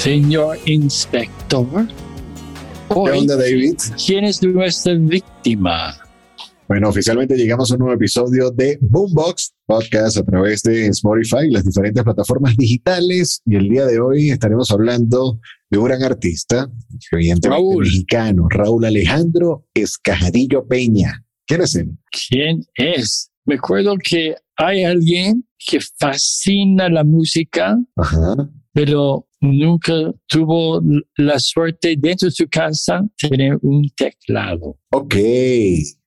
Señor inspector, ¿Qué onda, David? ¿quién es nuestra víctima? Bueno, oficialmente llegamos a un nuevo episodio de Boombox Podcast a través de Spotify y las diferentes plataformas digitales. Y el día de hoy estaremos hablando de un gran artista, evidentemente Raúl. mexicano, Raúl Alejandro Escajadillo Peña. ¿Quién es él? ¿Quién es? Me acuerdo que hay alguien que fascina la música, Ajá. pero nunca tuvo la suerte dentro de su casa tener un teclado. Ok,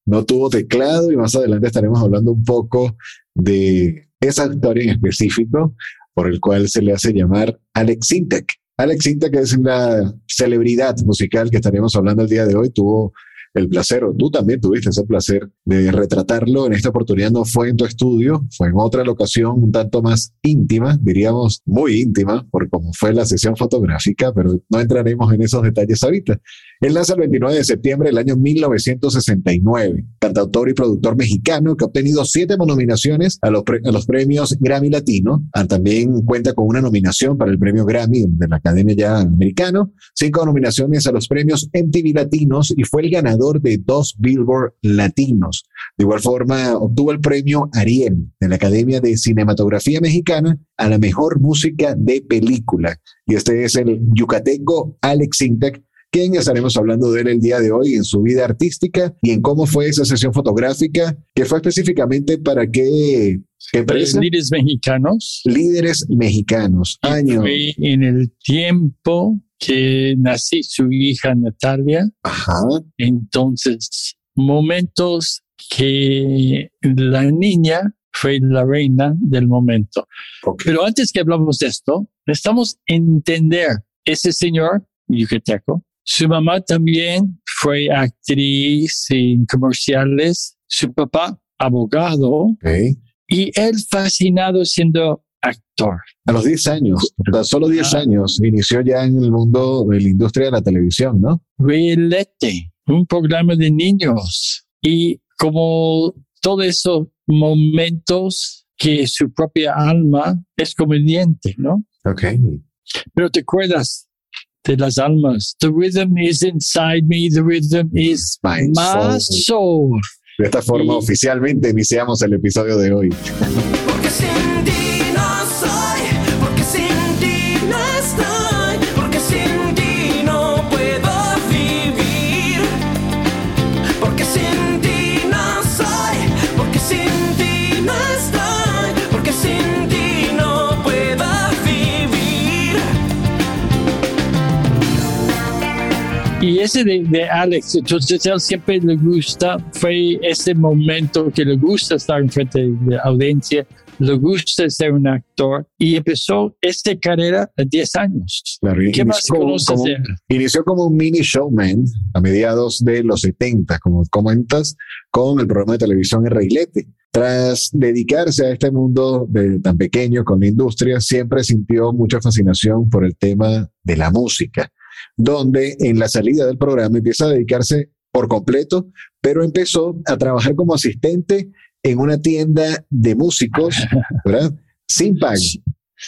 no tuvo teclado y más adelante estaremos hablando un poco de esa historia en específico por el cual se le hace llamar Alex Sintek. Alex Sintek es una celebridad musical que estaremos hablando el día de hoy. Tuvo el placer, o tú también tuviste ese placer de retratarlo. En esta oportunidad no fue en tu estudio, fue en otra locación un tanto más íntima, diríamos muy íntima, por como fue la sesión fotográfica, pero no entraremos en esos detalles ahorita. Él nace el 29 de septiembre del año 1969, cantautor y productor mexicano que ha obtenido siete nominaciones a los, a los premios Grammy Latino. Ah, También cuenta con una nominación para el premio Grammy de la Academia ya americano, cinco nominaciones a los premios MTV Latinos y fue el ganador de dos Billboard Latinos. De igual forma, obtuvo el premio Ariel de la Academia de Cinematografía Mexicana a la mejor música de película. Y este es el yucateco Alex Sintek, quien estaremos hablando de él el día de hoy en su vida artística y en cómo fue esa sesión fotográfica, que fue específicamente para qué empresa? Líderes mexicanos. Líderes mexicanos. Año. En el tiempo que nací su hija Natalia. Ajá. Entonces, momentos que la niña fue la reina del momento. Pero antes que hablamos de esto, necesitamos entender ese señor yucateco. Su mamá también fue actriz en comerciales, su papá abogado y él fascinado siendo actor. A los 10 años, tan solo 10 Ah. años, inició ya en el mundo de la industria de la televisión, ¿no? Reelete, un programa de niños y como todos esos momentos que su propia alma es comediante, ¿no? Ok. Pero te acuerdas de las almas. The rhythm is inside me, the rhythm is My my soul. soul. De esta forma, Y- oficialmente iniciamos el episodio de hoy. Porque sin ese de, de Alex, entonces él siempre le gusta, fue ese momento que le gusta estar enfrente de la audiencia, le gusta ser un actor y empezó esta carrera a 10 años. Claro, ¿Qué inició más conoces como-? Inició como un mini showman a mediados de los 70, como comentas, con el programa de televisión El Reilete. Tras dedicarse a este mundo de, tan pequeño con la industria, siempre sintió mucha fascinación por el tema de la música, donde en la salida del programa empieza a dedicarse por completo, pero empezó a trabajar como asistente en una tienda de músicos, ¿verdad? Sin pago.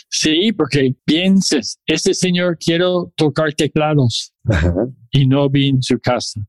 Sí, porque pienses, este señor quiero tocar teclados Ajá. y no vi en su casa.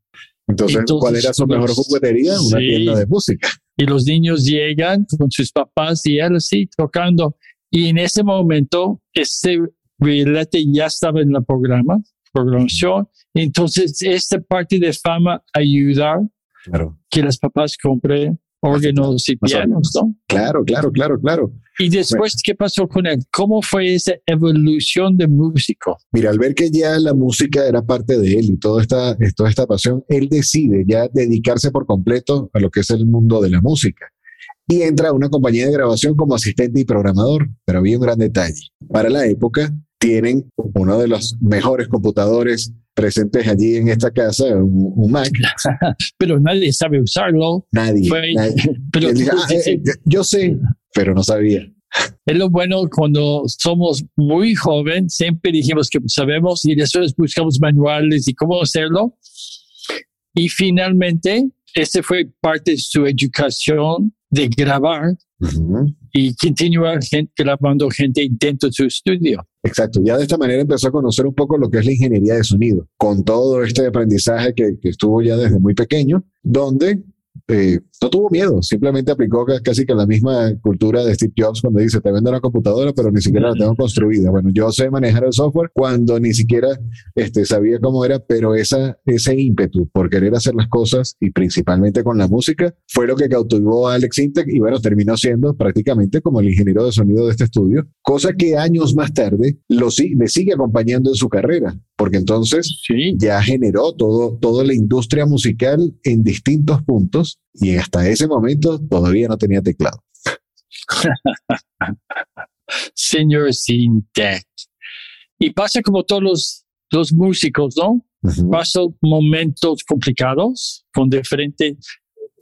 Entonces, Entonces, ¿cuál era su mejor juguetería? Una sí. tienda de música. Y los niños llegan con sus papás y él así tocando. Y en ese momento, este billete ya estaba en la programa, programación. Entonces, esta parte de fama ayudar Claro. que los papás compren órganos y pianos, ¿no? Claro, claro, claro, claro. Y después, ¿qué pasó con él? ¿Cómo fue esa evolución de músico? Mira, al ver que ya la música era parte de él y toda esta, toda esta pasión, él decide ya dedicarse por completo a lo que es el mundo de la música. Y entra a una compañía de grabación como asistente y programador. Pero había un gran detalle. Para la época, tienen uno de los mejores computadores presentes allí en esta casa, un, un Mac. Pero nadie sabe usarlo. Nadie. Fue- nadie. pero dice, "Ah, eh, eh, yo sé, pero no sabía. es lo bueno cuando somos muy joven, siempre dijimos que sabemos y después buscamos manuales y cómo hacerlo. Y finalmente, ese fue parte de su educación de grabar Ujú. Y continuar gen- grabando gente de su estudio. Exacto, ya de esta manera empezó a conocer un poco lo que es la ingeniería de sonido, con todo este aprendizaje que, que estuvo ya desde muy pequeño, donde eh, no tuvo miedo, simplemente aplicó ca- casi que la misma cultura de Steve Jobs cuando dice, te vendo una computadora, pero ni siquiera la tengo construida. Bueno, yo sé manejar el software cuando ni siquiera este, sabía cómo era, pero esa, ese ímpetu por querer hacer las cosas y principalmente con la música fue lo que cautivó a Alex Intec y bueno, terminó siendo prácticamente como el ingeniero de sonido de este estudio, cosa que años más tarde lo, le sigue acompañando en su carrera, porque entonces Sí, ya generó todo, toda la industria musical en distintos puntos y hasta ese momento todavía no tenía teclado. señor Sintec. Y pasa como todos los, los músicos, ¿no? Ujú. Pasan momentos complicados con diferentes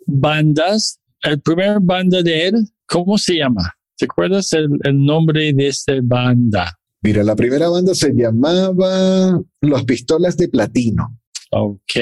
bandas. El primer banda de él, ¿cómo se llama? ¿Te acuerdas el, el nombre de esta banda? Mira, la primera banda se llamaba Los Pistolas de Platino. Ok.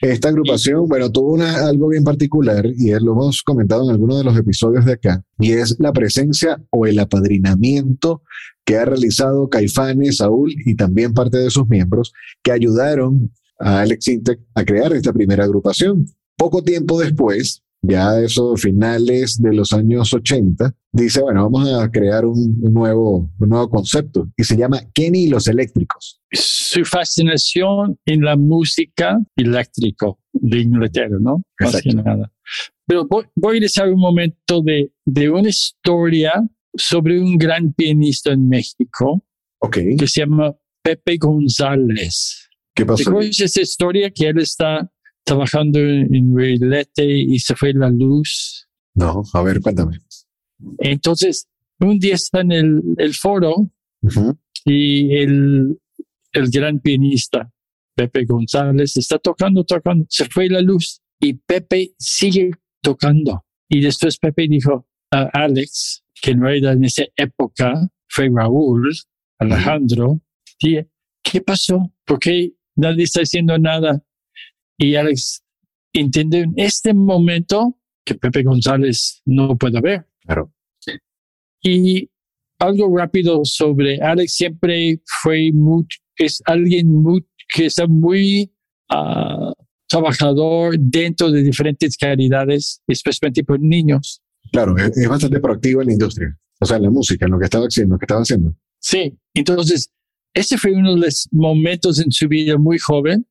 Esta agrupación, bueno, tuvo una, algo bien particular y es- lo hemos comentado en algunos de los episodios de acá, y es la presencia o el apadrinamiento que ha realizado Caifanes, Saúl y también parte de sus miembros que ayudaron a Alex Intec a crear esta primera agrupación. Poco tiempo después, ya eso finales de los años 80, dice, bueno, vamos a crear un, un nuevo, un nuevo concepto y se llama Kenny y los Eléctricos. Su fascinación en la música eléctrico de Inglaterra, ¿no? Más que Exacto. nada. Pero voy, voy a decir un momento de, de una historia sobre un gran pianista en México Ok, que se llama Pepe González. ¿qué ¿Te pasó? de esa historia que él está trabajando en, Reilete y se fue la luz? No, a ver, cuéntame. Entonces, un día está en el, el foro Ujú. y el, el gran pianista Pepe González está tocando, tocando, se fue la luz y Pepe sigue tocando. Y después Pepe dijo a Alex, que en realidad en esa época fue Raúl Alejandro, dije, ¿qué pasó? ¿Por qué nadie está haciendo nada? Y Alex entendió en este momento que Pepe González no puede ver. Claro. Y algo rápido sobre Alex siempre fue muy, es alguien muy, que está muy ah, trabajador dentro de diferentes caridades, especialmente por niños. Claro, es, es bastante proactivo en la industria. O sea, en la música, en lo que estaba haciendo, lo que estaba haciendo. Sí, entonces ese fue uno de los momentos en su vida muy joven.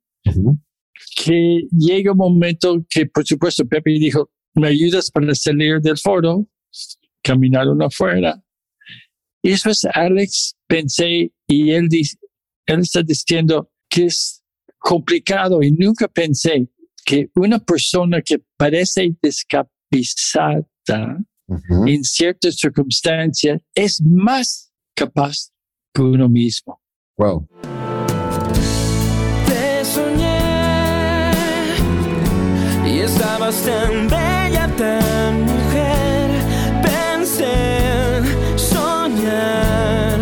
Que llega un momento que, por supuesto, Pepe dijo, ¿me ayudas para salir del foro? Caminaron afuera. Y después Alex pensé y él, dice, él está diciendo que es complicado y nunca pensé que una persona que parece descapizada Ujú. en ciertas circunstancias es más capaz que uno mismo. Wow. Estabas tan bella, tan mujer. Pensé en soñar,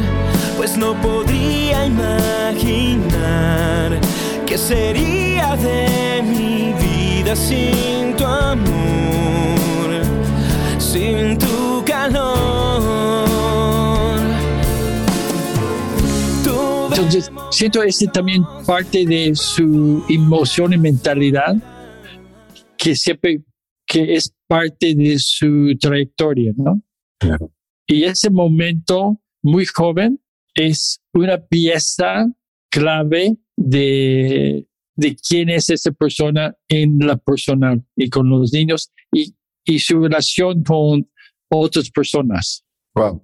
pues no podría imaginar qué sería de mi vida sin tu amor, sin tu calor. Entonces, siento ese también parte de su emoción y mentalidad, que siempre, que es parte de su trayectoria, ¿no? Claro. Y ese momento muy joven es una pieza clave de, de quién es esa persona en la personal y con los niños y y su relación con otras personas. Wow.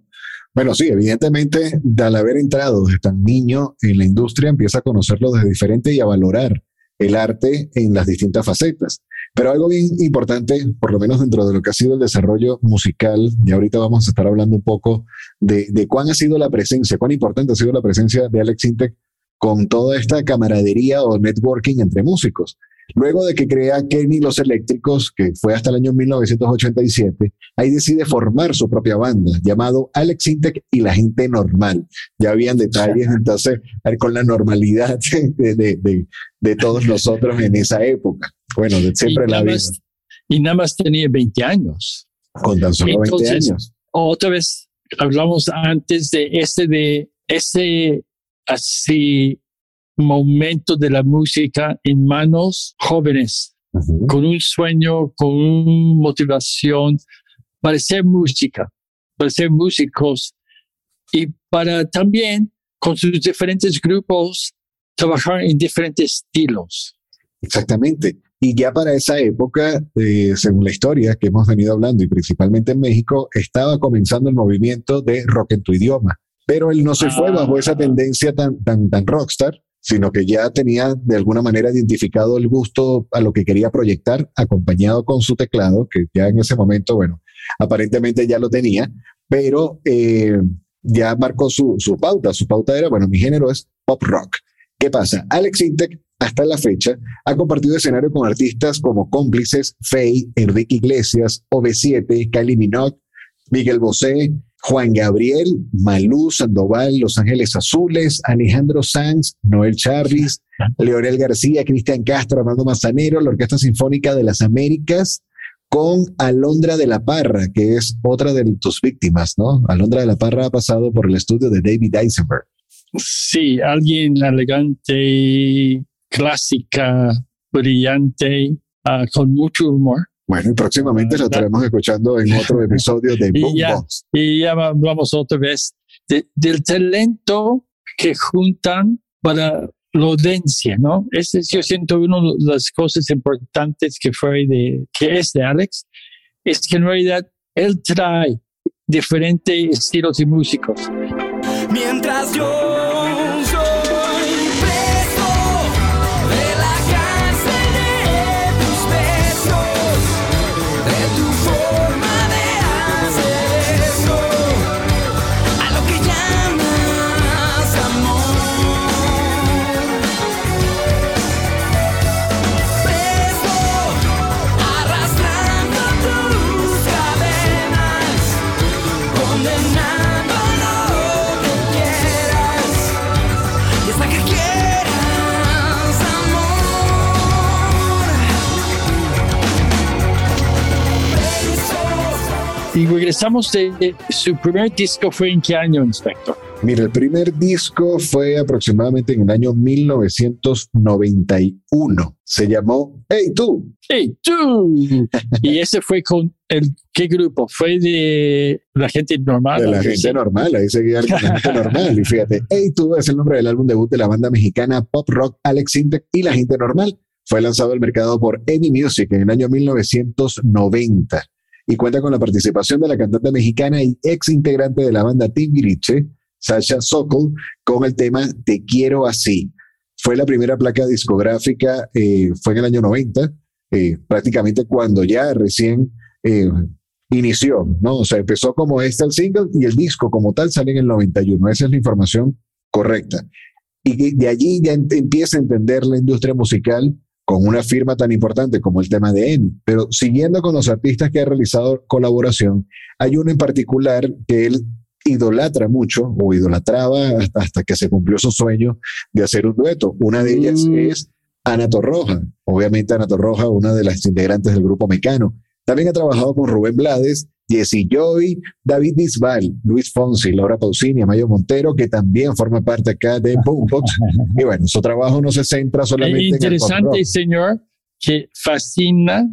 Bueno, sí, evidentemente, al haber entrado desde tan niño en la industria, empieza a conocerlo desde diferente y a valorar el arte en las distintas facetas. Pero algo bien importante, por lo menos dentro de lo que ha sido el desarrollo musical, y ahorita vamos a estar hablando un poco de, de cuán ha sido la presencia, cuán importante ha sido la presencia de Alex Intec con toda esta camaradería o networking entre músicos. Luego de que crea Kenny Los Eléctricos, que fue hasta el año 1987, ahí decide formar su propia banda, llamado Alex Intec y la gente normal. Ya habían detalles, entonces, con la normalidad de, de, de, todos nosotros en esa época. Bueno, siempre la vida. y nada más tenía 20 años. Con tan solo 20 años. Otra vez, hablamos antes de este, de ese así momento de la música en manos jóvenes, con un sueño, con una motivación para ser música, para ser músicos y para también con sus diferentes grupos trabajar en diferentes estilos. Exactamente. Y ya para esa época, eh, según la historia que hemos venido hablando, y principalmente en México, estaba comenzando el movimiento de rock en tu idioma. Pero él no se fue bajo esa ah. tendencia tan, tan, tan rockstar, sino que ya tenía de alguna manera identificado el gusto a lo que quería proyectar, acompañado con su teclado, que ya en ese momento, bueno, aparentemente ya lo tenía, pero eh, ya marcó su, su pauta. Su pauta era, bueno, mi género es pop rock. ¿Qué pasa? Alex Intec, hasta la fecha, ha compartido escenario con artistas como Cómplices, Faye, Enrique Iglesias, OV7, Kylie Minogue, Miguel Bosé, Juan Gabriel, Malú Sandoval, Los Ángeles Azules, Alejandro Sanz, Noel Charris, Leonel García, Cristian Castro, Armando Manzanero, la Orquesta Sinfónica de las Américas, con Alondra de la Parra, que es otra de tus víctimas, ¿no? Alondra de la Parra ha pasado por el estudio de David Eisenberg. Sí, alguien elegante, clásica, brillante, ah, con mucho humor. Bueno, y próximamente lo estaremos escuchando en otro episodio de Boombox. Y, ya hablamos otra vez del talento que juntan para la audiencia, ¿no? Ese yo siento una de las cosas importantes que fue de, que es de Alex, es que en realidad él trae diferentes estilos de músicos. Mientras yo Y regresamos de, su primer disco fue en qué año, inspector? Mira, el primer disco fue aproximadamente en el año 1991. Se llamó Hey tú. Hey tú. y ese fue con el qué grupo? Fue de la gente normal. De la gente normal, ahí seguía la gente normal. Y fíjate, Hey tú es el nombre del álbum debut de la banda mexicana pop rock Alex Intec y la gente normal. Fue lanzado al mercado por Amy Music en el año 1990 y cuenta con la participación de la cantante mexicana y ex integrante de la banda Timbiriche, Sasha Sokol, con el tema Te quiero así. Fue la primera placa discográfica, eh, fue en el año 90, eh, prácticamente cuando ya recién eh, inició, ¿no? O sea, empezó como este el single y el disco como tal sale en el 91. Esa es la información correcta. Y de allí ya empieza a entender la industria musical con una firma tan importante como el tema de EMI. Pero siguiendo con los artistas que ha realizado colaboración, hay uno en particular que él idolatra mucho o idolatraba hasta, que se cumplió su sueño de hacer un dueto. Una de ellas mm. es Ana Torroja, obviamente Ana Torroja, una de las integrantes del grupo Mecano. También ha trabajado con Rubén Blades Jesse Joy, David Bisbal, Luis Fonsi, Laura Pausini, Mayo Montero, que también forma parte acá de Boombox. y bueno, su trabajo no se centra solamente en interesante, señor, que fascina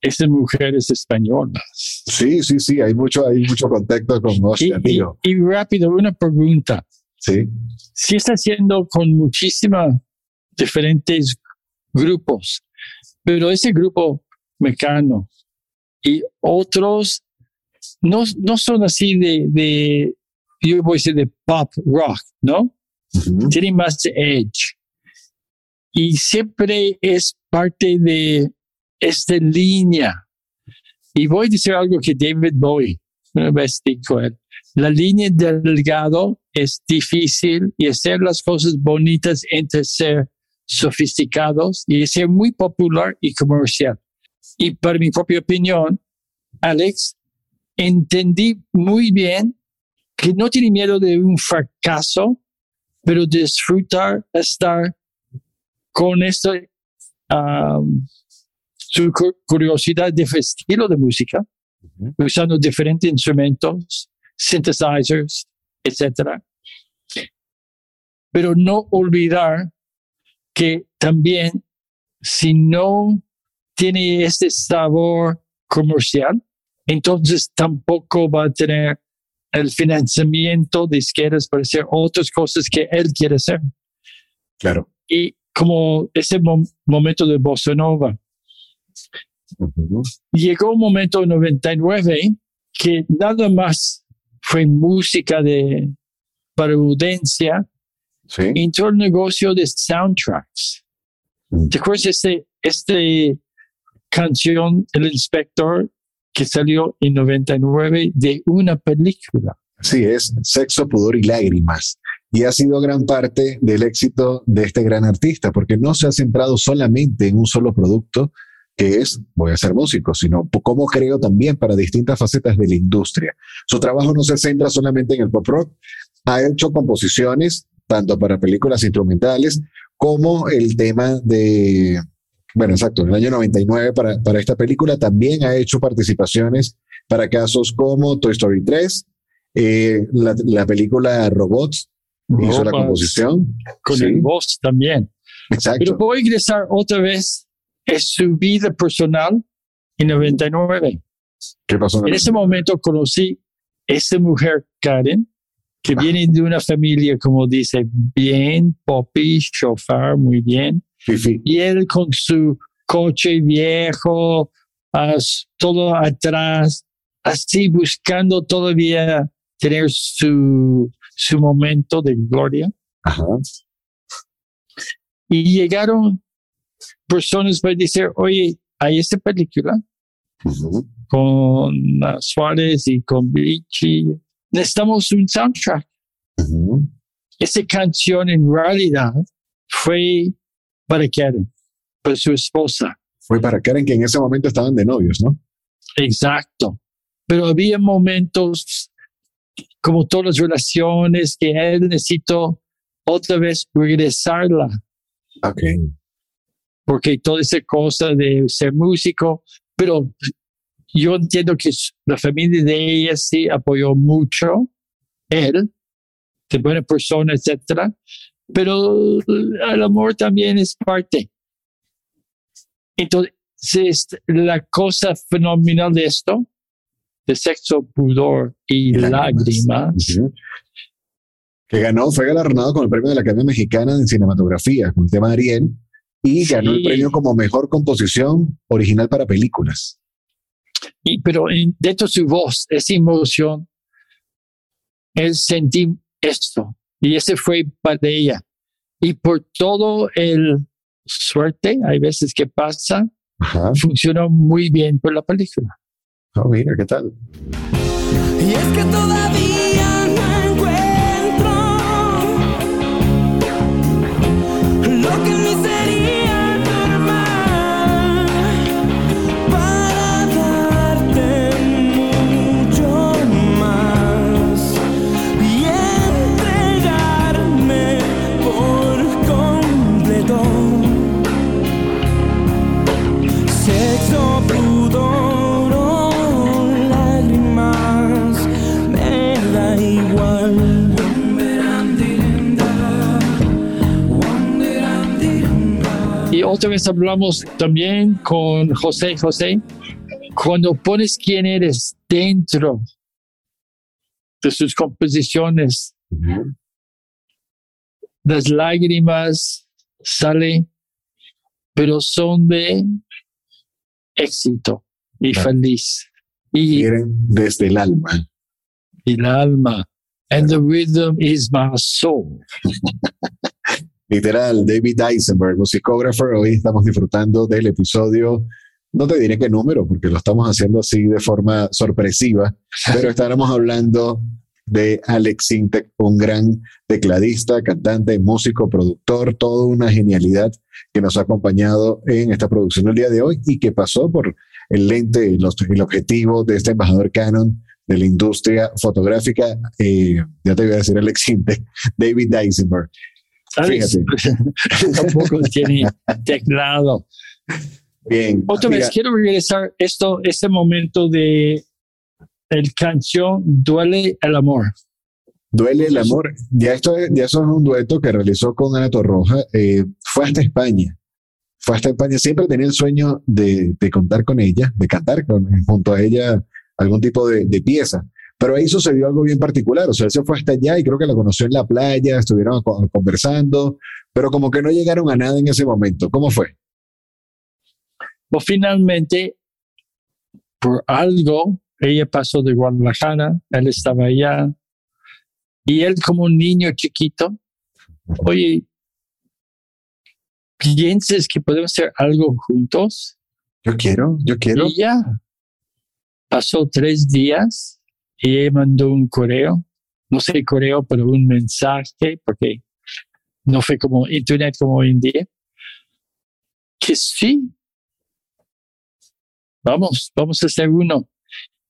esas mujeres españolas. Sí, sí, sí, hay mucho, hay mucho contacto con y, y, rápido, una pregunta. Sí. Si está haciendo con muchísimas diferentes grupos, pero ese grupo mecano, y otros no, no son así de, de, yo voy a decir de pop rock, ¿no? Ujú. Tienen más de edge. Y siempre es parte de esta línea. Y voy a decir algo que David Bowie una vez dijo él. La línea delgado es difícil y hacer las cosas bonitas entre ser sofisticados y ser muy popular y comercial. Y para mi propia opinión, Alex, entendí muy bien que no tiene miedo de un fracaso, pero disfrutar estar con esta um, su cu- curiosidad de estilo de música, usando diferentes instrumentos, synthesizers, etcétera. Pero no olvidar que también si no tiene este sabor comercial, entonces tampoco va a tener el financiamiento de izquierdas para hacer otras cosas que él quiere hacer. Claro. Y como ese mo- momento de Bossa Nova, Ujú. llegó un momento en 99 que nada más fue música de para audiencia, Sí. entró el negocio de soundtracks. Mm. ¿Te acuerdas este, este canción, El Inspector, que salió en 99 de una película? Sí, es sexo, pudor y lágrimas. Y ha sido gran parte del éxito de este gran artista, porque no se ha centrado solamente en un solo producto, que es voy a ser músico, sino cómo creo también para distintas facetas de la industria. Su trabajo no se centra solamente en el pop rock, ha hecho composiciones tanto para películas instrumentales como el tema de, bueno, exacto, en el año 99 para, para esta película también ha hecho participaciones para casos como Toy Story 3, eh, la, la película Robots, hizo la composición. Con Sí, el voz también. exacto. Pero voy a ingresar otra vez en su vida personal en 99. ¿Qué pasó? En ese momento conocí esta mujer, Karen, que viene de una familia, como dice, bien, poppy, chofer, muy bien. Fifi. Y él con su coche viejo, todo atrás, así buscando todavía tener su, su momento de gloria. Ajá. Y llegaron personas para decir, oye, hay esta película Ujú. con ah, Suárez y con Vichy. Necesitamos un soundtrack. Ujú. Esa canción en realidad fue para Karen, para su esposa. Fue para Karen que en ese momento estaban de novios, ¿no? Exacto. Pero había momentos, como todas las relaciones, que él necesitó otra vez regresarla, Ok. porque toda esa cosa de ser músico, pero yo entiendo que la familia de ella sí apoyó mucho, él, de buena persona, etcétera, pero el amor también es parte. Entonces, la cosa fenomenal de esto, de sexo, pudor y, Y lágrimas. Que ganó, fue galardonado con el premio de la Academia Mexicana de Cinematografía, con el tema Ariel, y ganó el premio como mejor composición original para películas. y, pero en- dentro de su voz, esa emoción, él sentí esto, y ese fue para ella. Y por todo el suerte, hay veces que pasa, Ajá. funcionó muy bien por la película. Oh, mira, ¿qué tal? Y es que todavía otra vez hablamos también con José José. Cuando pones quién eres dentro de sus composiciones, las lágrimas salen, pero son de éxito. y feliz. Y, Quieren desde el alma. y el alma. And the rhythm is my soul. Literal, David Eisenberg, musicógrafo. Hoy estamos disfrutando del episodio. No te diré qué número, porque lo estamos haciendo así de forma sorpresiva, pero estaremos hablando de Alex Sintek, un gran tecladista, cantante, músico, productor, toda una genialidad que nos ha acompañado en esta producción el día de hoy y que pasó por el lente, los- el objetivo de este embajador Canon de la industria fotográfica, eh, ya te voy a decir Alex Sintek, David Eisenberg. Alex tampoco tiene teclado. Bien. Otra Mira, vez, quiero regresar esto, este momento de el canción Duele el amor. Duele el amor. Ya esto, es- ya eso es un dueto que realizó con Ana Torroja. eh, fue hasta España. Fue hasta España. Siempre tenía el sueño de, de contar con ella, de cantar con, junto a ella algún tipo de, de pieza. Pero ahí sucedió algo bien particular. O sea, él se fue hasta allá y creo que la conoció en la playa, estuvieron co- conversando, pero como que no llegaron a nada en ese momento. ¿Cómo fue? Pues finalmente, por algo, ella pasó de Guadalajara, él estaba allá, y él como un niño chiquito, oye, ¿piensas que podemos hacer algo juntos? Yo quiero, yo quiero. Y ya. Pasó tres días y ella mandó un correo, no sé correo, pero un mensaje, porque no fue como internet como hoy en día, que sí, vamos, vamos a hacer uno.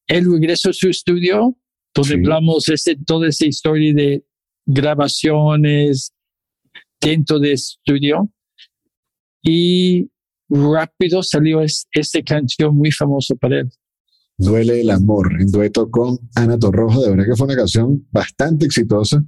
Él regresó a su estudio, donde Sí. hablamos ese, toda esa historia de grabaciones dentro de estudio y rápido salió es- esta canción muy famosa para él. Duele el amor, en dueto con Ana Torroja. De verdad que fue una canción bastante exitosa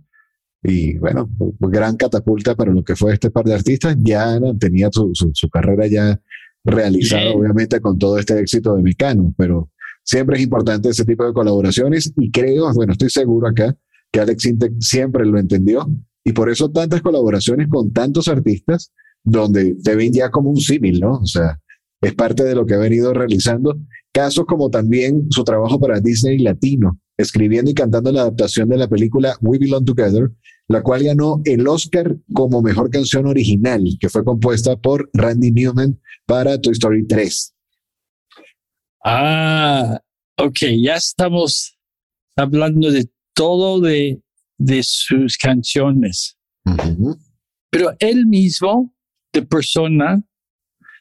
y bueno, gran catapulta para lo que fue este par de artistas. Ya Ana tenía su, su- su carrera ya realizada, obviamente, con todo este éxito de Mecano, pero siempre es importante ese tipo de colaboraciones y creo, bueno, estoy seguro acá que Alex Intec siempre lo entendió y por eso tantas colaboraciones con tantos artistas donde te ven ya como un símil, ¿no? O sea, es parte de lo que ha venido realizando Casos como también su trabajo para Disney Latino, escribiendo y cantando la adaptación de la película We Belong Together, la cual ganó el Oscar como mejor canción original, que fue compuesta por Randy Newman para Toy Story 3. Ah, ok, ya estamos hablando de todo de, de sus canciones. Pero él mismo, de persona,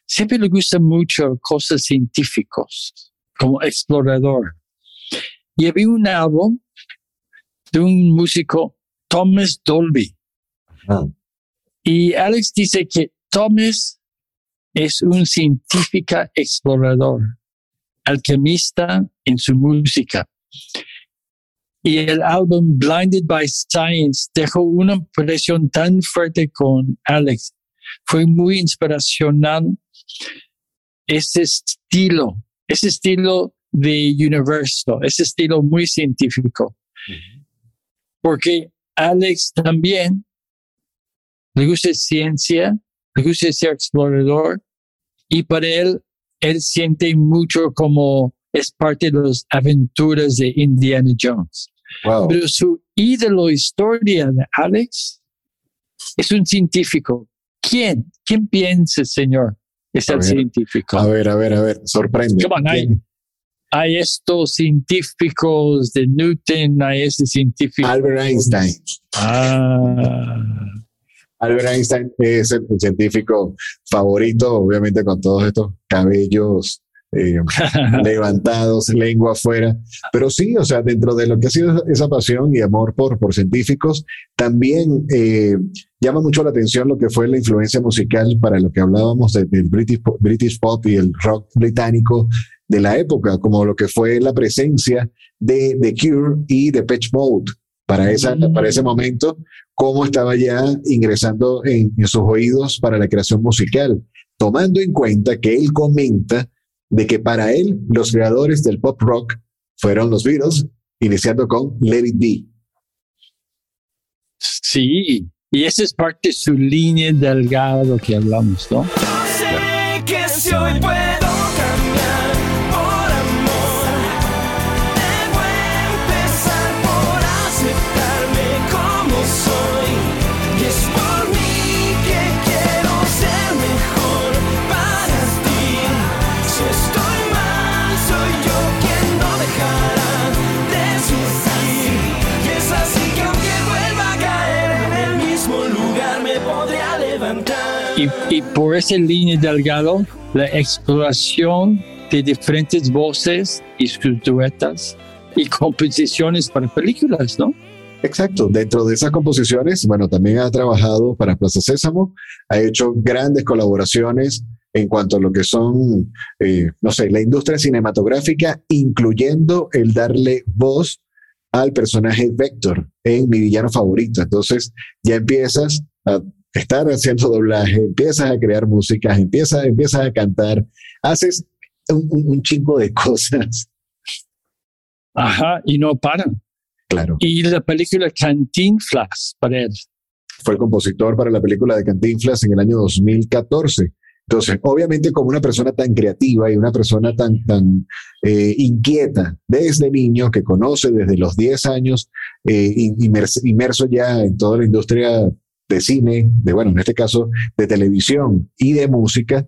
siempre le gusta mucho cosas científicas, como explorador. Y había un álbum de un músico, Thomas Dolby. Ah. Y Alex dice que Thomas es un científico explorador, alquimista en su música. Y el álbum Blinded by Science dejó una impresión tan fuerte con Alex. Fue muy inspiracional ese estilo, ese estilo de universo, ese estilo muy científico. Porque Alex también le gusta ciencia, le gusta ser explorador y para él, él siente mucho como es parte de las aventuras de Indiana Jones. Wow. Pero su ídolo historia de Alex es un científico. ¿Quién? ¿Quién piensa, señor? Es A el ver, científico. A ver, a ver, a ver, sorprende. On, hay-. Hay estos científicos de Newton, hay este científico. Albert Einstein. Ah, Albert Einstein es el científico favorito, obviamente con todos estos cabellos eh, levantados, lengua afuera. Pero sí, o sea, dentro de lo que ha sido esa pasión y amor por, por científicos, también eh, llama mucho la atención lo que fue la influencia musical para lo que hablábamos de- del British, pop- British pop y el rock británico de la época, como lo que fue la presencia de The Cure y de Pitch Mode para, esa, Mm. para ese momento, cómo estaba ya ingresando en, en sus oídos para la creación musical, tomando en cuenta que él comenta de que para él los creadores del pop rock fueron los Beatles, iniciando con Let It Be. sí, y esa es parte de su línea delgada que hablamos, ¿no? Sé que si hoy puedo Y, por esa línea delgado, la exploración de diferentes voces y sus duetas y composiciones para películas, ¿no? Exacto, dentro de esas composiciones, bueno, también ha trabajado para Plaza Sésamo, ha hecho grandes colaboraciones en cuanto a lo que son, eh, no sé, la industria cinematográfica, incluyendo el darle voz al personaje Vector en mi villano favorito. Entonces ya empiezas a estar haciendo doblaje, empiezas a crear música, empiezas, empiezas a cantar, haces un, un, un chingo de cosas. Ajá, y no paran. Claro. Y la película Cantinflas para él. Fue el compositor para la película de Cantinflas en el año 2014. Entonces, obviamente como una persona tan creativa y una persona tan, tan eh, inquieta desde niño, que conoce desde los 10 años, eh, inmerso, inmerso ya en toda la industria de cine, de bueno, en este caso de televisión y de música,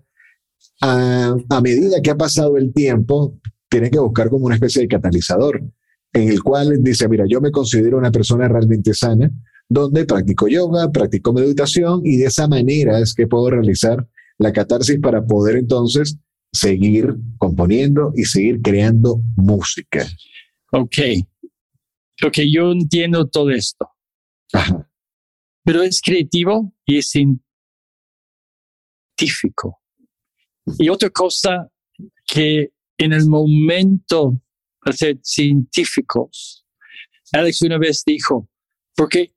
a, a medida que ha pasado el tiempo, tiene que buscar como una especie de catalizador en el cual dice, mira, yo me considero una persona realmente sana, donde practico yoga, practico meditación y de esa manera es que puedo realizar la catarsis para poder entonces seguir componiendo y seguir creando música. Ok. Ok, yo entiendo todo esto. Ajá. Pero es creativo y es científico. Y otra cosa que en el momento de ser científicos, Alex una vez dijo, porque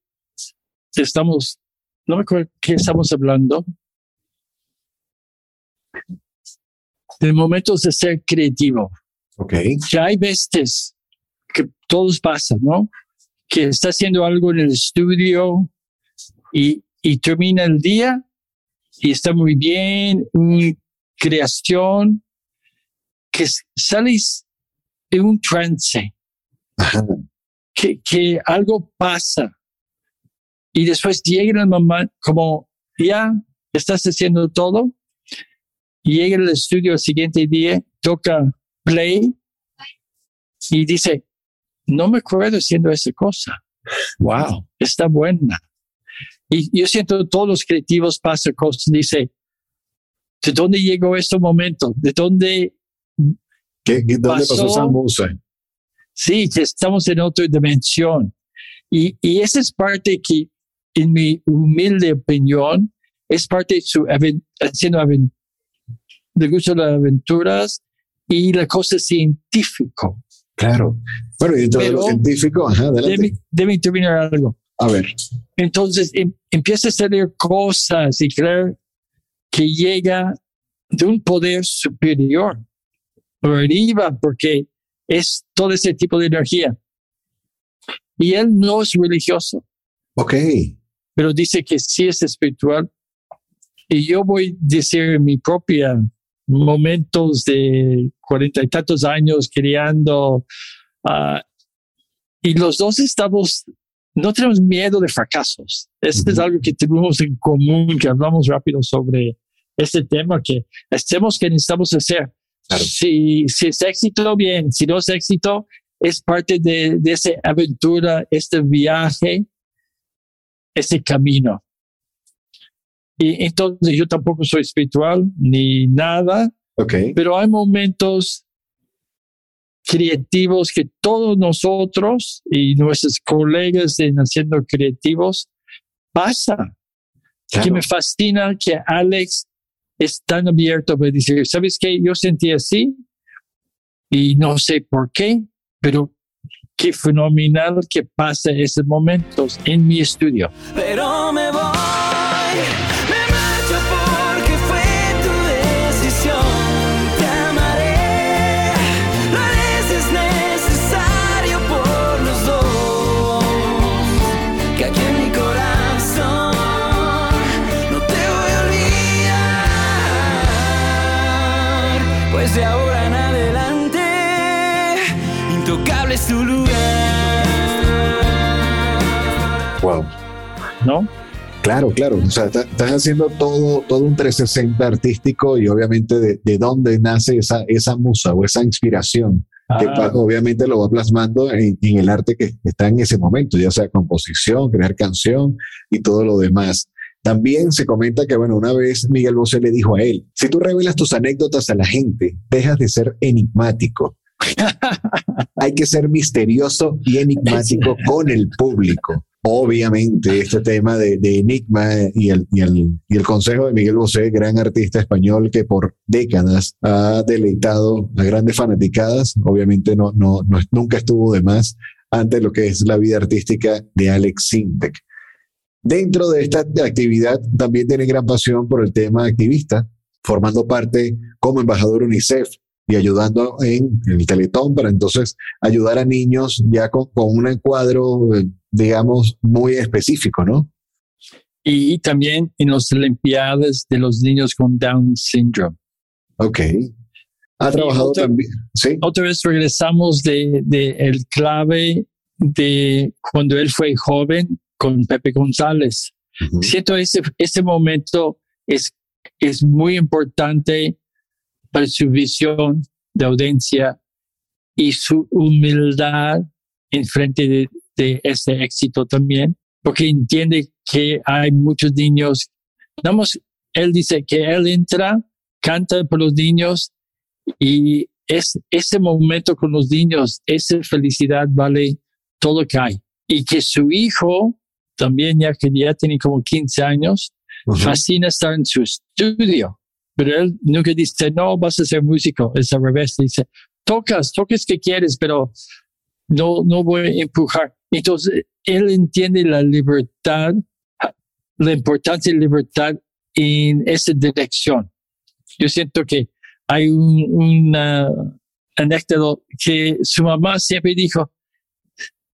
estamos, no me acuerdo qué estamos hablando, de momentos de ser creativo. Ok. Que hay veces que todos pasan, ¿no? Que está haciendo algo en el estudio y, y termina el día y está muy bien, una creación, que sales en un trance, Ajá. que, que algo pasa y después llega el mamá como ya estás haciendo todo llega al estudio el siguiente día, toca play y dice, no me acuerdo haciendo esa cosa. Wow, está buena. Y yo siento todos los creativos pasan cosas, dice, ¿de dónde llegó este momento? ¿De dónde? ¿Qué, qué, ¿Dónde pasó Pasó- esa musa? Sí, que estamos en otra dimensión. Y, y esa es parte que, en mi humilde opinión, es parte de su haciendo aven- le gustan las aventuras y la cosa científico. Claro. Bueno, y dentro de lo Pero- científico, ajá, adelante. Debe, debe terminar algo. A ver. Entonces em- empieza a hacer cosas y creer que llega de un poder superior por arriba, porque es todo ese tipo de energía. Y él no es religioso, Ok. pero dice que sí es espiritual. Y yo voy a decir en mi propia momentos de cuarenta y tantos años criando, ah, y los dos estamos, no tenemos miedo de fracasos. Este es algo que tenemos en común, que hablamos rápido sobre este tema, que hacemos que necesitamos hacer. Claro. Si, si es éxito, bien. Si no es éxito, es parte de, de esa aventura, este viaje, ese camino. Y entonces yo tampoco soy espiritual ni nada, Ok. pero hay momentos creativos que todos nosotros y nuestros colegas en haciendo creativos pasa. Que Claro. me fascina que Alex es tan abierto para decir, ¿sabes qué? Yo sentí así y no sé por qué, pero qué fenomenal que pasa esos momentos en mi estudio. Pero me voy, Claro, claro. O sea, está- estás haciendo todo, todo un 360 artístico y obviamente de, de dónde nace esa, esa musa o esa inspiración que Ah, obviamente lo va plasmando en, en el arte que está en ese momento, ya sea composición, crear canción y todo lo demás. También se comenta que, bueno, una vez Miguel Bosé le dijo a él, si tú revelas tus anécdotas a la gente, dejas de ser enigmático. Hay que ser misterioso y enigmático con el público. Obviamente, este tema de, Enigma y el, y, el, y el consejo de Miguel Bosé, gran artista español que por décadas ha deleitado a grandes fanaticadas, obviamente no, no, nunca estuvo de más ante lo que es la vida artística de Alex Sintek. Dentro de esta actividad también tiene gran pasión por el tema activista, formando parte como embajador UNICEF y ayudando en el Teletón para entonces ayudar a niños ya con, con un encuadro, eh, digamos, muy específico, ¿no? Y también en las Olimpiadas de los niños con Down syndrome. Ok. Ha trabajado otra- también, sí. Otra vez regresamos de, de el clave de cuando él fue joven con Pepe González. Ujú. Siento ese, ese momento es, es muy importante para su visión de audiencia y su humildad en frente de, de ese éxito también, porque entiende que hay muchos niños. Vamos, él dice que él entra, canta por los niños y es ese momento con los niños, esa felicidad vale todo que hay. Y que su hijo, también ya que ya tiene como 15 años, Ujú. fascina estar en su estudio. Pero él nunca dice, no, vas a ser músico. Es al revés. Dice, tocas, tocas que quieres, pero no, no voy a empujar. Entonces, él entiende la libertad, la importancia de libertad en esa dirección. Yo siento que hay un, una anécdota que su mamá siempre dijo,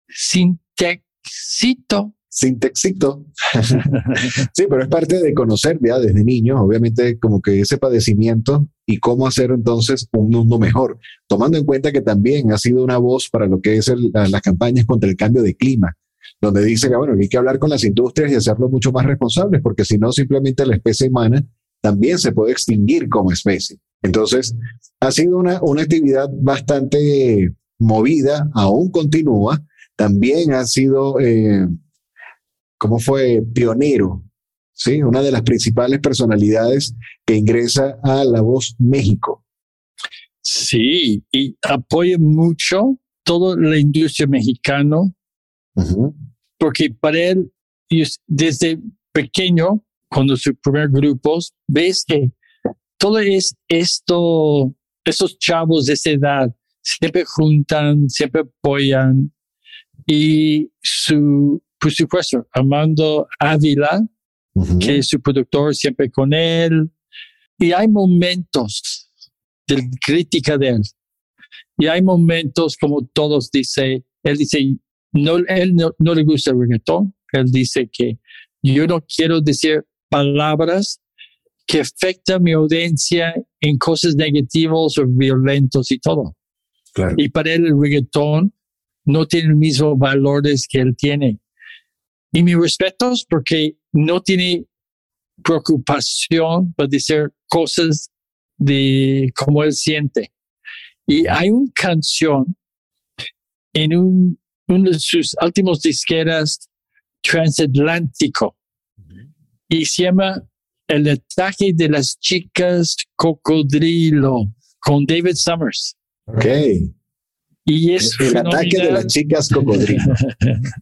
sin texito. Sin texito. Sí, pero es parte de conocer ya desde niños, obviamente, como que ese padecimiento y cómo hacer entonces un mundo mejor, tomando en cuenta que también ha sido una voz para lo que es las campañas contra el cambio de clima, donde dice que, bueno, hay que hablar con las industrias y hacerlo mucho más responsables, porque si no, simplemente la especie humana también se puede extinguir como especie. Entonces, ha sido una, una actividad bastante movida, aún continúa, también ha sido, eh, ¿cómo fue? Pionero ¿sí? Una de las principales personalidades que ingresa a La Voz México. Sí, y apoya mucho toda la industria mexicana, porque para él, desde pequeño, cuando sus primeros grupos, ves que todo es esto, esos chavos de esa edad, siempre juntan, siempre apoyan, y su, por supuesto, Armando Ávila, que su productor siempre con él. Y hay momentos de crítica de él. Y hay momentos como todos dice, él dice, no, él no, no le gusta el reggaetón. Él dice que yo no quiero decir palabras que afectan mi audiencia en cosas negativas o violentos y todo. Claro. Y para él el reggaetón no tiene los mismos valores que él tiene. Y mis respetos porque no tiene preocupación por decir cosas de cómo él siente. Y hay una canción en un, uno de sus últimos disqueras transatlántico y se llama El ataque de las chicas cocodrilo con David Summers. Ok. Y es El ataque de las chicas cocodrilo.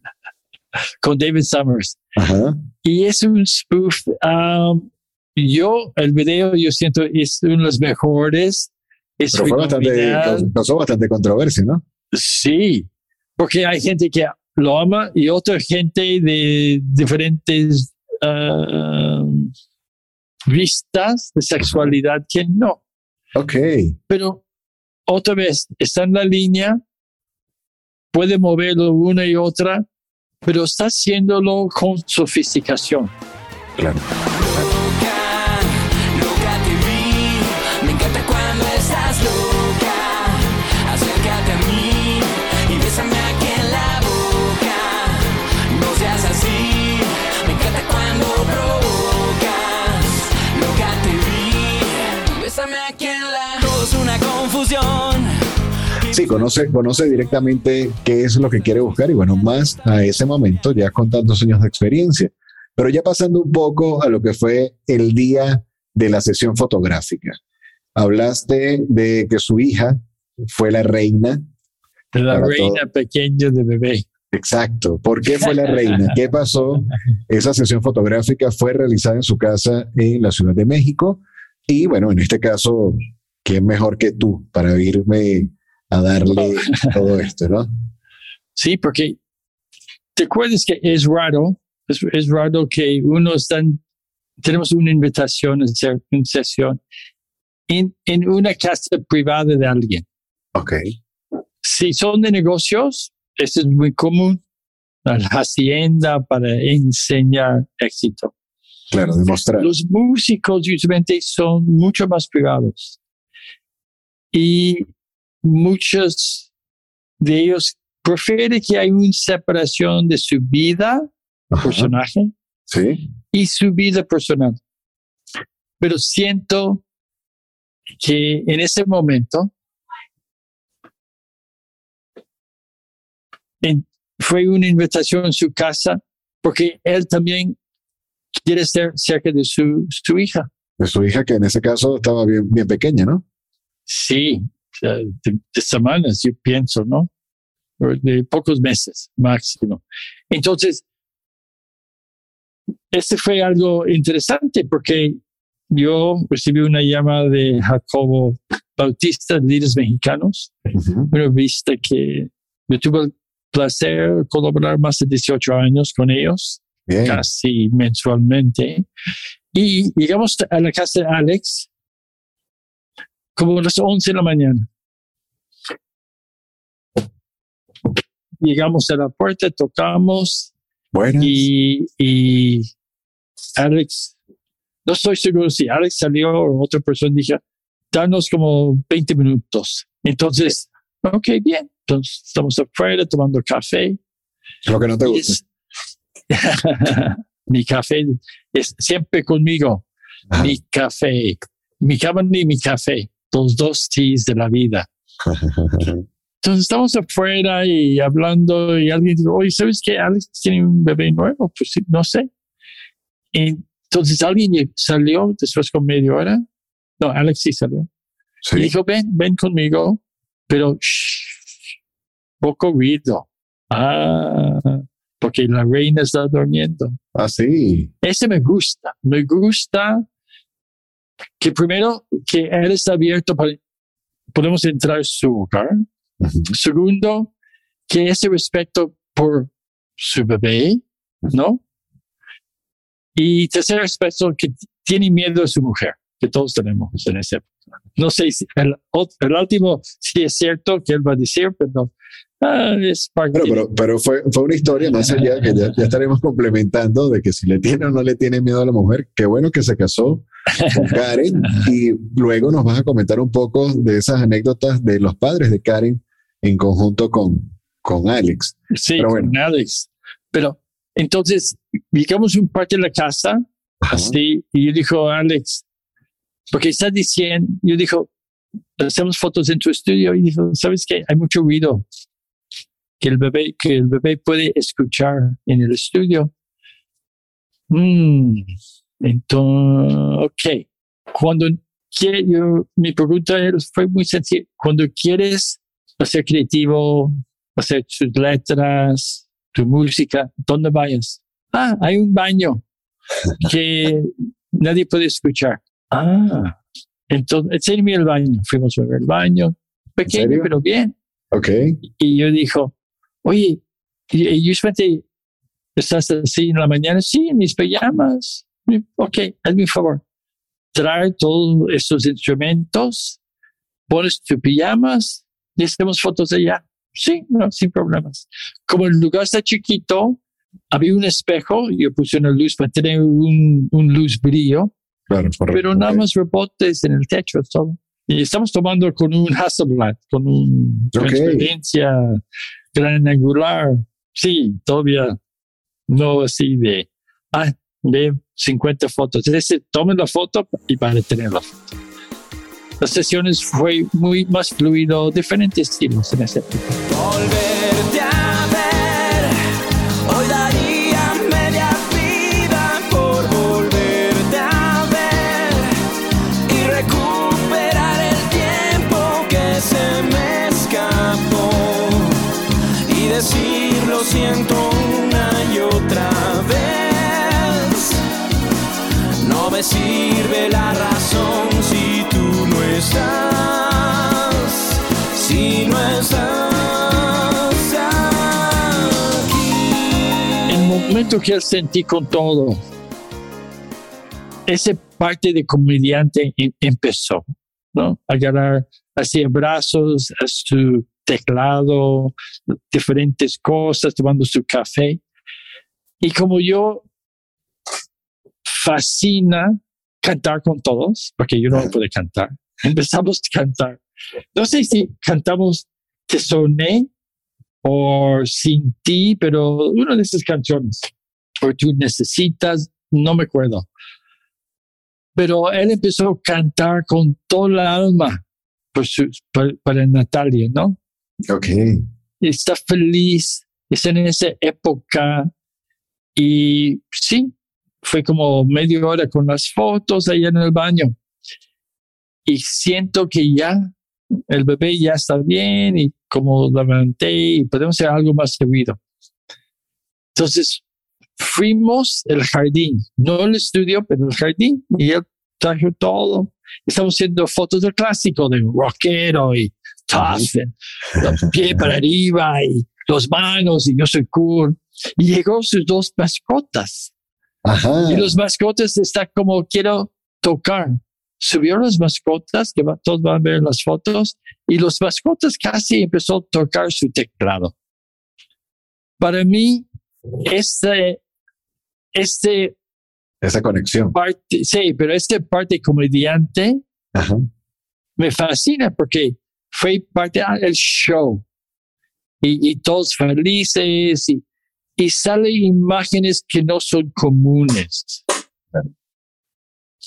con David Summers. Ajá. Y es un spoof. um, yo, el video, yo siento es uno de los mejores. Es Pero fue bastante, causó bastante controversia, ¿no? Sí, porque hay gente que lo ama y otra gente de diferentes ah, vistas de sexualidad que no. Ok. Pero otra vez, está en la línea, puede moverlo una y otra, pero está haciéndolo con sofisticación. Sí, conoce, conoce directamente qué es lo que quiere buscar y bueno, más a ese momento, ya con tantos años de experiencia. Pero ya pasando un poco a lo que fue el día de la sesión fotográfica. Hablaste de que su hija fue la reina. La reina pequeña de bebé. Exacto. ¿Por qué fue la reina? ¿Qué pasó? Esa sesión fotográfica fue realizada en su casa en la Ciudad de México. Y bueno, en este caso, ¿quién mejor que tú para irme a darle todo esto, no? Sí, porque te acuerdas que es raro, es, es raro que uno está, en- tenemos una invitación a hacer una sesión en, en una casa privada de alguien. Ok. Si son de negocios, eso es muy común. La hacienda para enseñar éxito. Claro, demostrar. Los músicos usualmente son mucho más privados. Y muchos de ellos prefieren que haya una separación de su vida, Ajá. personaje, Sí. y su vida personal. Pero siento que en ese momento en- fue una invitación en su casa porque él también quiere estar cerca de su, su hija. De su hija, que en ese caso estaba bien, bien pequeña, ¿no? Sí, de, de semanas, yo pienso, ¿no? De pocos meses máximo. Entonces, este fue algo interesante porque yo recibí una llamada de Jacobo Bautista, de líderes mexicanos, Ujú. una revista que yo tuve el placer de colaborar más de 18 años con ellos Bien. casi mensualmente. Y llegamos a la casa de Alex como las 11 de la mañana. Llegamos a la puerta, tocamos Buenas. y, y Alex, no estoy seguro si Alex salió o otra persona dijo, danos como 20 minutos. Entonces, ok, bien. Entonces, estamos afuera tomando café. Lo que no te Y gusta. es- mi café es siempre conmigo. Ajá. Mi café. Mi cama ni mi café. Los dos T's de la vida. Entonces estamos afuera y hablando y alguien dijo, oye, ¿sabes que Alex tiene un bebé nuevo? Pues no sé. Y entonces alguien salió después con media hora. No, Alex sí salió. Y Sí. dijo, ven, ven conmigo, pero shh, poco ruido. Ah, porque la reina está durmiendo. Ah, sí. Ese me gusta. Me gusta que primero que él está abierto para podemos entrar a su hogar. Ujú. Segundo, que ese respeto por su bebé, ¿no? Y tercer respeto, que tiene miedo a su mujer, que todos tenemos en ese. No sé si el, último, si es cierto que él va a decir, pero ah, es parte. Pero, pero, pero fue, fue una historia más allá que ya, ya estaremos complementando de que si le tiene o no le tiene miedo a la mujer. Qué bueno que se casó con Karen y luego nos vas a comentar un poco de esas anécdotas de los padres de Karen en conjunto con, con Alex. Sí, Pero bueno. con Alex. Pero entonces, llegamos un parte de la casa, Ajá. así, y yo dijo, Alex, porque está diciendo, yo dijo, hacemos fotos en tu estudio, y dijo, ¿sabes qué? Hay mucho ruido que el bebé, que el bebé puede escuchar en el estudio. Mm, entonces, ok. Cuando quiere, yo, mi pregunta fue muy sencilla. Cuando quieres ser creativo, hacer tus letras, tu música, donde vayas. Ah, hay un baño que nadie puede escuchar. Ah, entonces, enséñame el baño. Fuimos a ver el baño, pequeño, pero bien. Ok. Y yo dijo, oye, y, y usualmente estás así en la mañana, sí, en mis pijamas. Ok, hazme un favor. Trae todos estos instrumentos, pones tus pijamas y hacemos fotos allá. Sí, no, sin problemas. Como el lugar está chiquito, había un espejo, yo puse una luz para tener un, un luz brillo, Claro, pero nada más rebotes en el techo, todo. Y estamos tomando con un Hasselblad, con un Ok. transparencia gran angular. Sí, todavía no así de, ah, de 50 fotos. Ese, tomen la foto y para tener la foto. Las sesiones fue muy más fluido, diferentes estilos en ese época. Sirve la razón si tú no estás, si no estás aquí. El momento que él sentí con todo, esa parte de comediante em- empezó, ¿no? A agarrar así brazos a su teclado, diferentes cosas, tomando su café. Y como yo fascina cantar con todos, porque yo no puedo cantar, empezamos a cantar. No sé si cantamos Te soné o Sin ti, pero una de esas canciones. O tú necesitas, no me acuerdo. Pero él empezó a cantar con toda la alma por su- por- para Natalia, ¿no? Ok. está feliz, está en esa época y sí, fue como media hora con las fotos allá en el baño y siento que ya el bebé ya está bien y como levanté y podemos hacer algo más seguido. Entonces fuimos al jardín, no el estudio, pero el jardín y él trajo todo. Estamos haciendo fotos del clásico de rockero y tough, los pies para arriba y los manos y yo soy cool. Y llegó sus dos mascotas. Ajá. Y los mascotas está como quiero tocar. Subió las mascotas, que va- todos van a ver las fotos, y los mascotas casi empezó a tocar su teclado. Para mí, este, este Esa conexión. parte, sí, pero este parte comediante Ajá. me fascina porque fue parte del show y, y todos felices y, y salen imágenes que no son comunes,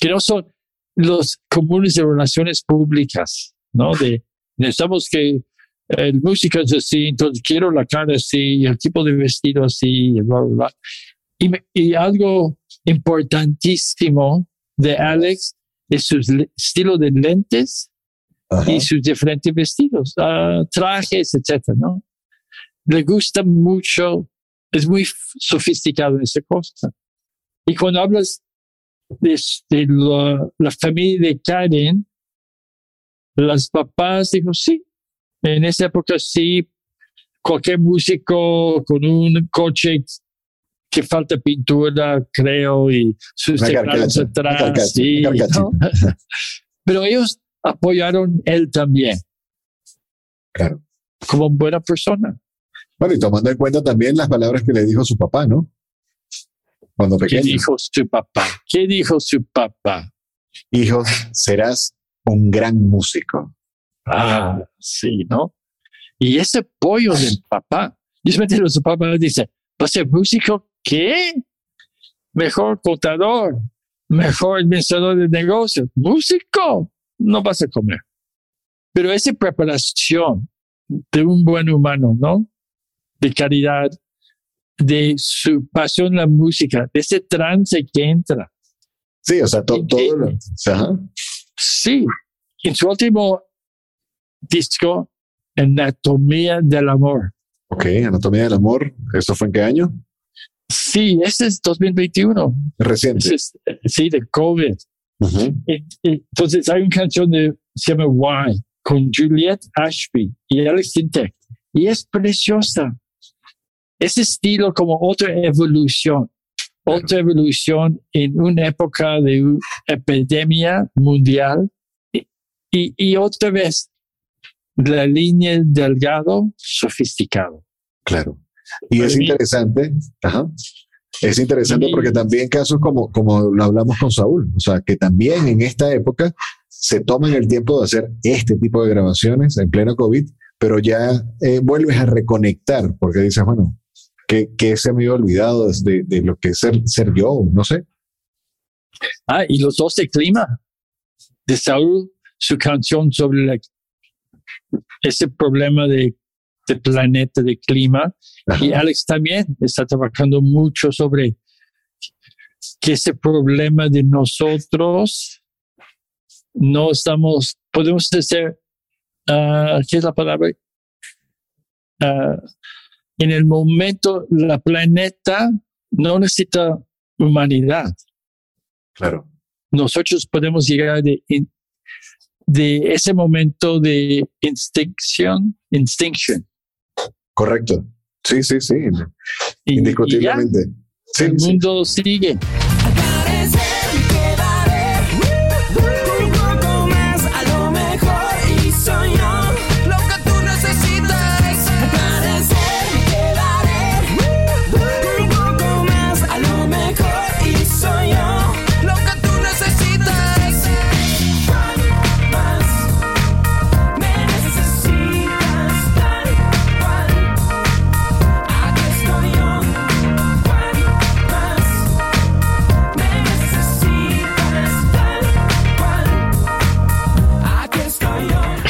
que no son los comunes de relaciones públicas, ¿no? De necesitamos que el músico es así, entonces quiero la cara así, el tipo de vestido así, bla, bla, bla. Y, y algo importantísimo de Alex es su estilo de lentes Ajá. y sus diferentes vestidos, ah, trajes, etcétera, ¿no? Le gusta mucho, es muy sofisticado esa cosa. Y cuando hablas de, la, la familia de Karen, las papás dijo, sí, en esa época sí, cualquier músico con un coche que falta pintura, creo, y sus teclados atrás, carcacha, sí. Pero ellos apoyaron él también, Claro. como buena persona. Bueno, y tomando en cuenta también las palabras que le dijo su papá, ¿no? Cuando ¿Qué pequeño. dijo su papá? ¿Qué dijo su papá? Hijo, serás un gran músico. Ah, sí, ¿no? Y ese apoyo del papá, entero, su papá dice, ¿va a ser músico? ¿Qué? Mejor contador, mejor administrador de negocios, músico, no vas a comer. Pero esa preparación de un buen humano, ¿no? De calidad, de su pasión la música, de ese trance que entra. Sí, o sea, to- ¿Y todo lo- ajá. Sí, en su último disco, Anatomía del Amor. Ok, Anatomía del Amor. ¿Eso fue en qué año? Sí, ese es 2021. Reciente. Es, eh, sí, de COVID. Ujú. Y- y Entonces hay una canción de, se llama Why, con Juliette Ashby y Alex Sintek. Y es preciosa. Ese estilo como otra evolución. Otra evolución en una época de u- epidemia mundial. Y, y, y otra vez, la línea delgado, sofisticado. Claro. Y Para es mí- interesante, ajá. Es interesante mí- porque también casos como, como lo hablamos con Saúl, o sea, que también en esta época se toman el tiempo de hacer este tipo de grabaciones en pleno COVID, pero ya eh, vuelves a reconectar porque dices, bueno, que, que se me había olvidado de, de lo que es ser, ser yo, no sé. Ah, y los dos de clima. De Saúl, su canción sobre la- ese problema de, de planeta, de clima. Ajá. Y Alex también está trabajando mucho sobre que ese problema de nosotros no estamos, podemos hacer, ah, ¿qué es la palabra? Ah, en el momento la planeta no necesita humanidad. Claro. Nosotros podemos llegar de, ese momento de instinction, instinction. Correcto. Sí, sí, sí. Y- y ya, Indiscutiblemente. Sí, el sí. mundo sigue.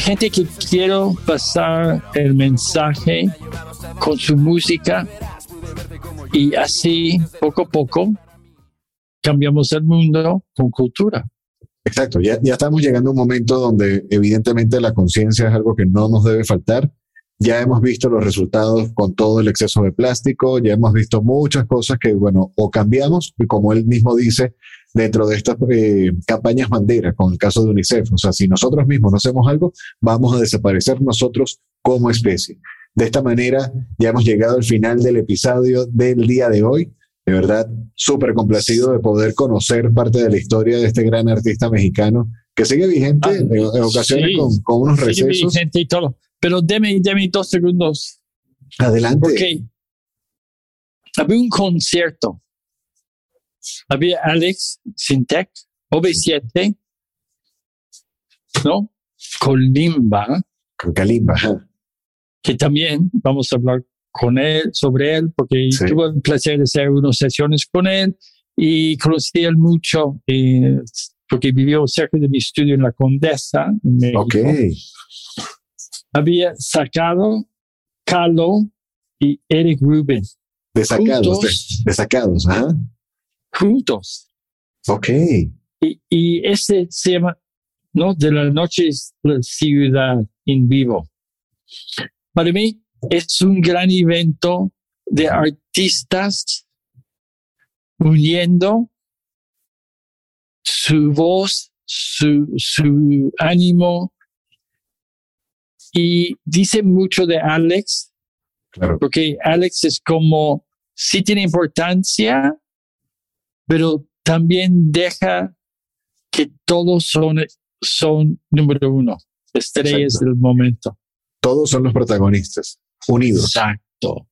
Gente que quiero pasar el mensaje con su música y así poco a poco cambiamos el mundo con cultura. Exacto, ya, ya estamos llegando a un momento donde evidentemente la conciencia es algo que no nos debe faltar. Ya hemos visto los resultados con todo el exceso de plástico, ya hemos visto muchas cosas que, bueno, o cambiamos, y como él mismo dice, dentro de estas eh, campañas bandera, con el caso de UNICEF. O sea, si nosotros mismos no hacemos algo, vamos a desaparecer nosotros como especie. De esta manera, ya hemos llegado al final del episodio del día de hoy. De verdad, súper complacido de poder conocer parte de la historia de este gran artista mexicano que sigue vigente Ah, en, en ocasiones sí. con, con unos Sigue recesos. vigente y todo. Pero deme, deme dos segundos. Adelante. Porque había un concierto. Había Alex Sintek, OV7, ¿no? Colimba, Con Kalimba. que también vamos a hablar con él, sobre él, porque Sí. tuve el placer de hacer unas sesiones con él y conocí él mucho, eh, porque vivió cerca de mi estudio en la Condesa, en México. Ok. Había sacado Carlo y Eric Rubin Desacados. de- juntos, desacados. Ajá. Juntos. Ok. Y, y ese se llama, ¿no? De la noche es la ciudad en vivo. Para mí es un gran evento de artistas uniendo su voz, su, su ánimo. Y dice mucho de Alex, Claro. porque Alex es como, sí tiene importancia, pero también deja que todos son, son número uno, estrellas Exacto. del momento. Todos son los protagonistas. Unidos. Exacto.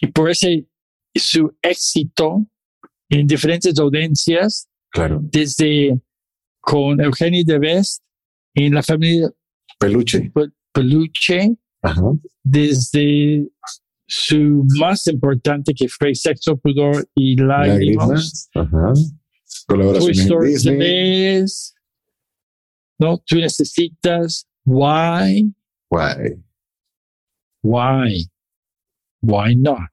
Y por ese, su éxito en diferentes audiencias, Claro. desde con Eugenio Derbez en la familia Peluche. Pe- Peluche, Ajá. desde su más importante que fue Sexo, Pudor y Lágrimas. Ajá. 3. No, tú necesitas. Why? Guay. Why? Why not?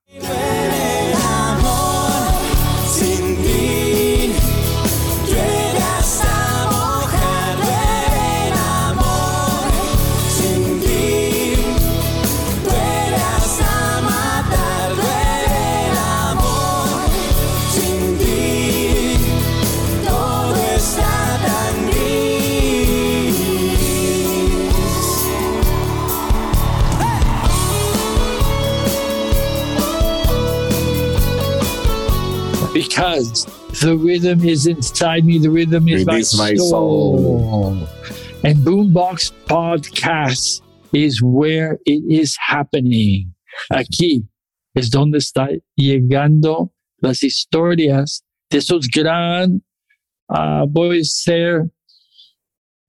Because the rhythm is inside me, the rhythm is my, my soul. And Boombox Podcast is where it is happening. Aquí es donde está llegando las historias de esos gran, ah, voy a ser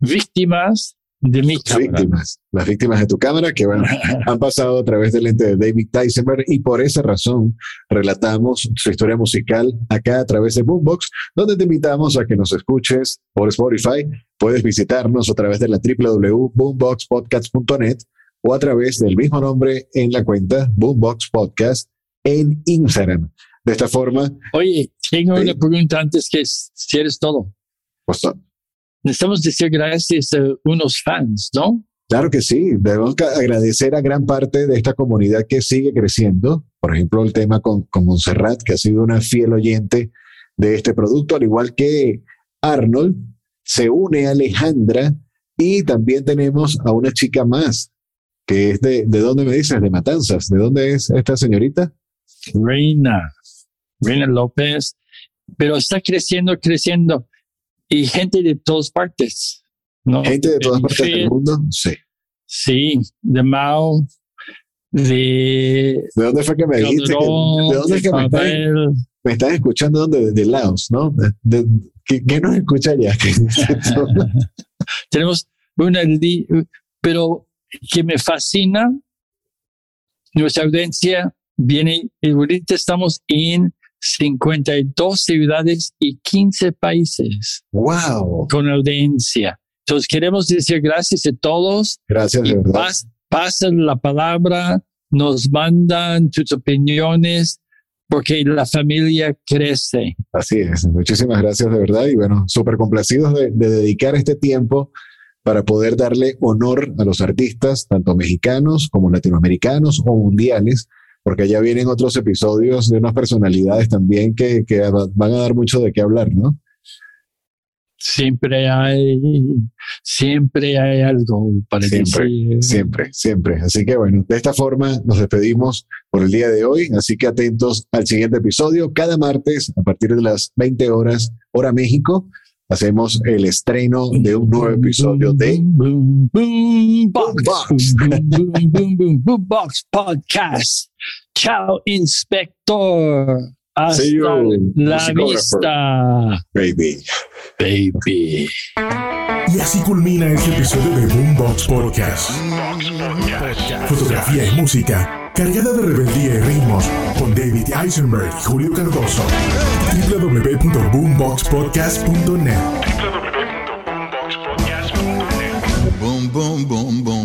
víctimas de mi cámara. Víctimas. Las víctimas de tu cámara que bueno, han pasado a través del lente de David Tysenberg y por esa razón relatamos su historia musical acá a través de Boombox, donde te invitamos a que nos escuches por Spotify. Puedes visitarnos a través de la www.boomboxpodcast.net o a través del mismo nombre en la cuenta Boombox Podcast en Instagram. De esta forma, Oye, tengo una pregunta antes que si eres todo. pues, Necesitamos decir gracias a unos fans, ¿no? Claro que sí, debemos agradecer a gran parte de esta comunidad que sigue creciendo. Por ejemplo, el tema con, con Montserrat, que ha sido una fiel oyente de este producto, al igual que Arnold, se une a Alejandra y también tenemos a una chica más, que es de, ¿de dónde me dices? De Matanzas. ¿De dónde es esta señorita? Reina, Reina López, pero está creciendo, creciendo. Y gente de todas partes. ¿no? Gente de todas partes del mundo. Sí. Sí, de Mao, de ¿De dónde fue que me dijiste? que- ¿De dónde es que me estás, me estás escuchando? ¿Dónde? De, Laos, ¿no? De- de- ¿qué, qué nos escucha allá? Tenemos una, pero que me fascina, nuestra audiencia viene, y ahorita estamos en 52 ciudades y 15 países ¡Wow! con audiencia. Entonces queremos decir gracias a todos Gracias, de verdad. pas- pasan la palabra, nos mandan tus opiniones, porque la familia crece. Así es. Muchísimas gracias, de verdad. Y bueno, súper complacidos de, de dedicar este tiempo para poder darle honor a los artistas, tanto mexicanos como latinoamericanos o mundiales, porque ya vienen otros episodios de unas personalidades también que, que van a dar mucho de qué hablar, ¿no? Siempre hay, siempre hay algo para Siempre, decir. Siempre, siempre. Así que bueno, de esta forma nos despedimos por el día de hoy. Así que atentos al siguiente episodio. Cada martes, a partir de las 20 horas, hora México, hacemos el estreno de un nuevo episodio de Boom, boom, box. Boombox. Boombox Podcast. Chao, inspector. Hasta la vista, Baby. baby. Y así culmina este episodio de Boombox Podcast. Fotografía y música cargada de rebeldía y ritmos con David Eisenberg y Julio Cardoso. www.boomboxpodcast.net Boom, boom, boom, boom.